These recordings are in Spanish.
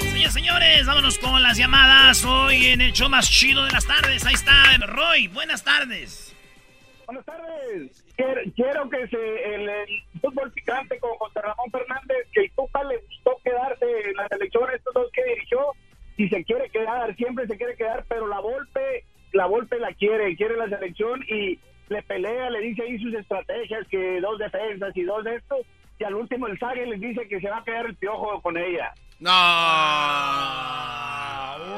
Señores, señores, vámonos con las llamadas hoy en el show más chido de las tardes. Ahí está Roy, buenas tardes. Buenas tardes. Quiero, que se, el, fútbol picante con José Ramón Fernández, que Tuca le gustó quedarse en la selección, estos dos que dirigió, y se quiere quedar, siempre se quiere quedar, pero la Volpe, la Volpe la quiere, quiere la selección y le pelea, le dice ahí sus estrategias, que dos defensas y dos de estos, y al último el Zague les dice que se va a quedar el piojo con ella. No.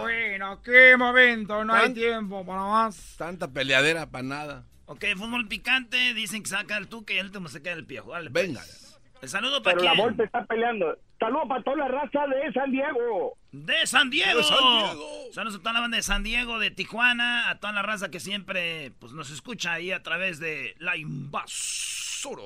Bueno, qué momento, no hay tiempo para más. Tanta peleadera para nada. Ok, fútbol picante, dicen que saca el tuque y el último se queda el piojo. Dale, pues. Venga. El saludo para Pero quién? la Volpe está peleando. Saludo para toda la raza de San Diego. De San Diego. De San Diego. Saludos a toda la banda de San Diego, de Tijuana, a toda la raza que siempre pues, nos escucha ahí a través de La Invasora.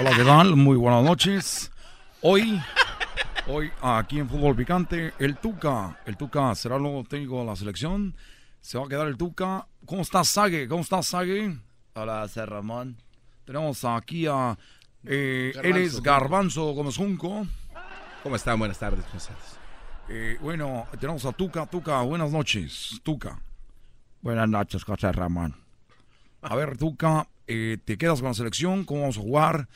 Hola, ¿qué tal? Muy buenas noches. Hoy, hoy aquí en Fútbol Picante, el Tuca. El Tuca será el nuevo técnico de la selección. Se va a quedar el Tuca. ¿Cómo estás, Sague? ¿Cómo estás, Sague? Hola, Ser Ramón. Tenemos aquí a... Eh, Garbanzo. él es Garbanzo Gómez Junco. ¿Cómo están? Buenas tardes. Eh, bueno, tenemos a Tuca. Tuca, buenas noches. Tuca. Buenas noches, José Ramón. A ver, Tuca, eh, te quedas con la selección. ¿Cómo vamos a jugar?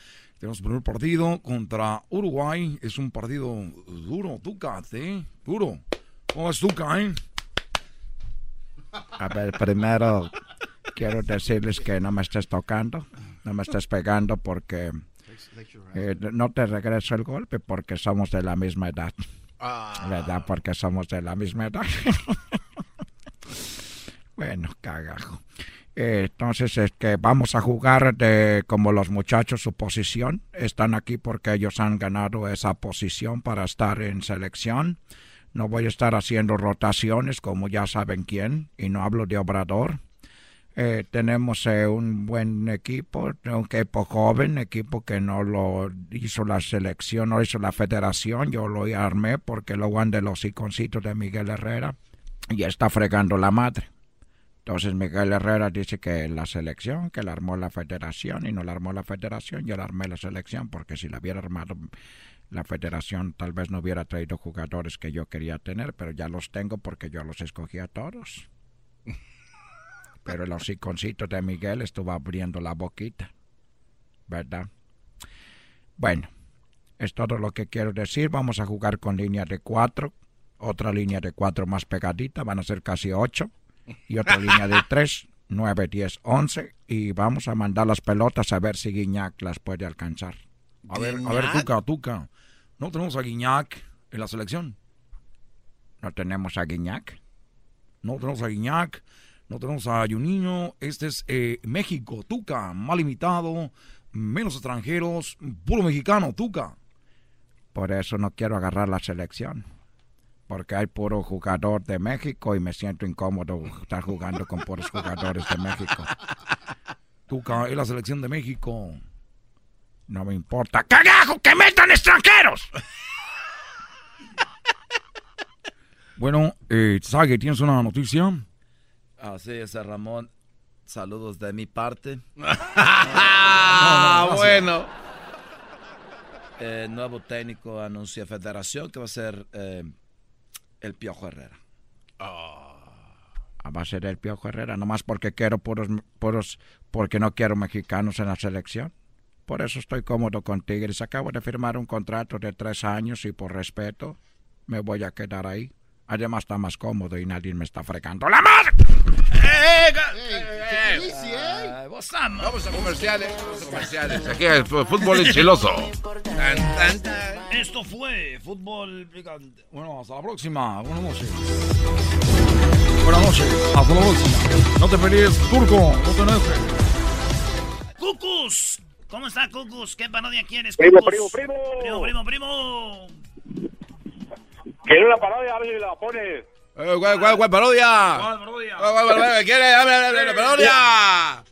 Tenemos el primer partido contra Uruguay. Es un partido duro, Tuca, ¿sí? Duro. ¿Cómo es Tuca, eh? A ver, primero quiero decirles que no me estés tocando, no me estés pegando porque eh, no te regreso el golpe porque somos de la misma edad. ¿Verdad? Porque somos de la misma edad. bueno, cagajo. Entonces es que vamos a jugar de como los muchachos su posición. Están aquí porque ellos han ganado esa posición para estar en selección. No voy a estar haciendo rotaciones como ya saben quién y no hablo de Obrador. Eh, tenemos eh, un buen equipo, un equipo joven, equipo que no lo hizo la selección, no hizo la federación, yo lo armé porque lo van de los iconcitos de Miguel Herrera y está fregando la madre. Entonces Miguel Herrera dice que la selección, que la armó la federación y no la armó la federación, yo la armé la selección porque si la hubiera armado la federación tal vez no hubiera traído jugadores que yo quería tener, pero ya los tengo porque yo los escogí a todos. Pero el hociconcito de Miguel estuvo abriendo la boquita, ¿verdad? Bueno, es todo lo que quiero decir. Vamos a jugar con línea de cuatro, otra línea de cuatro más pegadita, van a ser casi ocho, y otra línea de tres, nueve, diez, once, y vamos a mandar las pelotas a ver si Guiñac las puede alcanzar. A ver, a ver, Tuca, Tuca. ¿No tenemos a Guiñac en la selección? ¿No tenemos a Guiñac? No tenemos a Guiñac. No tenemos a Juninho. Este es eh, México, Tuca. Mal imitado. Menos extranjeros. Puro mexicano, Tuca. Por eso no quiero agarrar la selección. Porque hay puro jugador de México y me siento incómodo estar jugando con puros jugadores de México. Tuca, es la selección de México. No me importa. ¡Cagajo! ¡Que metan extranjeros! Bueno, eh, Sage, ¿tienes una noticia? Así es, Ramón. Saludos de mi parte. Ah, bueno. Eh, nuevo técnico anuncia Federación que va a ser eh, el Piojo Herrera. Ah, Va a ser el Piojo Herrera, nomás porque quiero puros, puros, porque no quiero mexicanos en la selección. Por eso estoy cómodo con Tigres. Acabo de firmar un contrato de tres años y por respeto me voy a quedar ahí. Además está más cómodo y nadie me está fregando la madre. Ay, vos ama. Vamos a comerciales, vamos a comerciales. Aquí fu- fútbol enchiloso. Esto fue Fútbol Picante. Bueno, hasta la próxima. Buenas noches. Buenas noches. Hasta la próxima. No te pelees, turco. No te enojes. ¡Cucus! ¿Cómo está, Cucus? ¿Qué parodia quieres, Primo, Cucus? primo, primo. Primo, primo, primo. Quiero una parodia, a ver si la pones. Eh, ¿Cuál, cuál, cuál parodia? ¿Cuál parodia? ¿Cuál, cuál, parodia? ¿Quiere? Dame, dame, dame, la parodia.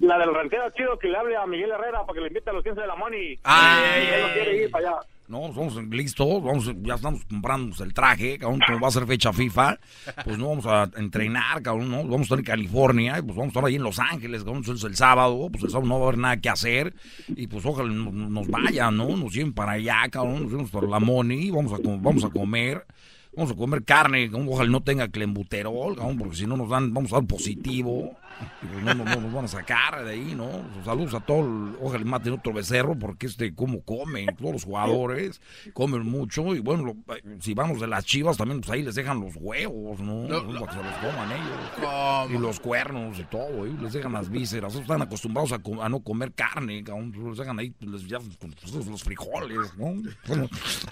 la del ranchero chido que le hable a Miguel Herrera para que le invite a los 15 de la Money. Ah. él no quiere ir para allá. No, vamos listos, vamos, ya estamos comprando el traje, cabrón, como va a ser fecha FIFA, pues no vamos a entrenar, cabrón, no, vamos a estar en California, y pues vamos a estar ahí en Los Ángeles, cabrón, es el sábado, pues el sábado no va a haber nada que hacer, y pues ojalá nos, vayan, ¿no? Nos lleven para allá, cabrón, nos llevamos para la money, vamos a, vamos a comer, vamos a comer carne, ojalá no tenga clembuterol, porque si no nos dan, vamos a dar positivo, y pues no, no, no nos van a sacar de ahí, ¿no? Saludos a todos, ojalá maten otro becerro, porque este, cómo comen, todos los jugadores comen mucho, y bueno, lo- si vamos de las chivas, también pues ahí les dejan los huevos, ¿no? No, Para que se los coman ellos. ¿Cómo? Y los cuernos y todo, ¿eh? les dejan las vísceras. Están acostumbrados a, no comer carne, cabrón. Les dejan ahí les, ya, pues, los frijoles, ¿no?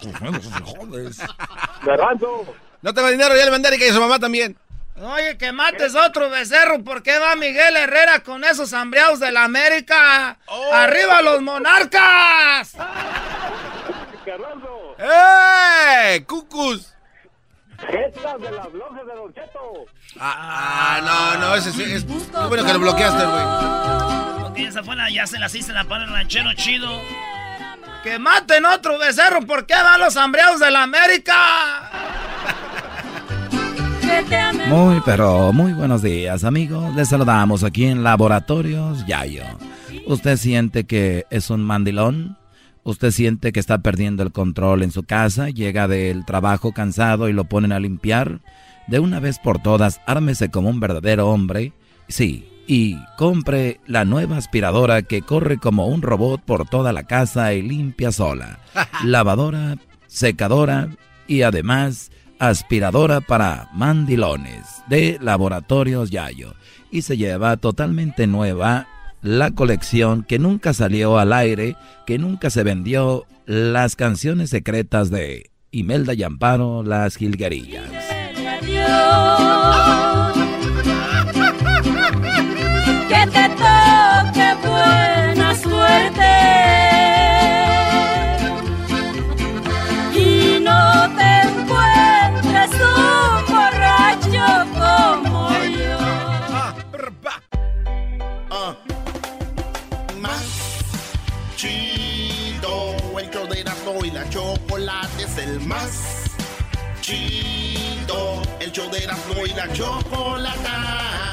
Sus frijoles. Garbanzo. No tengo dinero, ya le mandé y que su mamá también. Oye, que mates otro becerro. ¿Por qué va Miguel Herrera con esos hambreados de la América? ¡Arriba los monarcas! Garbanzo. ¡Eh! ¡Cucus! Estas de las lojas de Don Cheto. Ah, ah, no, no, ese sí es. Qué bueno que lo bloqueaste, güey. Ok, esa fue la, ya se las hice la para el ranchero chido. ¡Que maten otro becerro! ¿Por qué van los hambreados de la América? Muy, pero muy buenos días, amigos. Les saludamos aquí en Laboratorios Yayo. ¿Usted siente que es un mandilón? ¿Usted siente que está perdiendo el control en su casa? Llega del trabajo cansado y lo ponen a limpiar. De una vez por todas, ármese como un verdadero hombre. Sí, y compre la nueva aspiradora que corre como un robot por toda la casa y limpia sola. Lavadora, secadora y además aspiradora para mandilones de Laboratorios Yayo. Y se lleva totalmente nueva la colección que nunca salió al aire, que nunca se vendió, las canciones secretas de Imelda y Amparo, las jilguerillas. Que te toque buena suerte y no te encuentres un borracho como yo. Ah. Más chido, el show de Erasmo y la chocolate es el más chido, el show de Erasmo y la chocolate.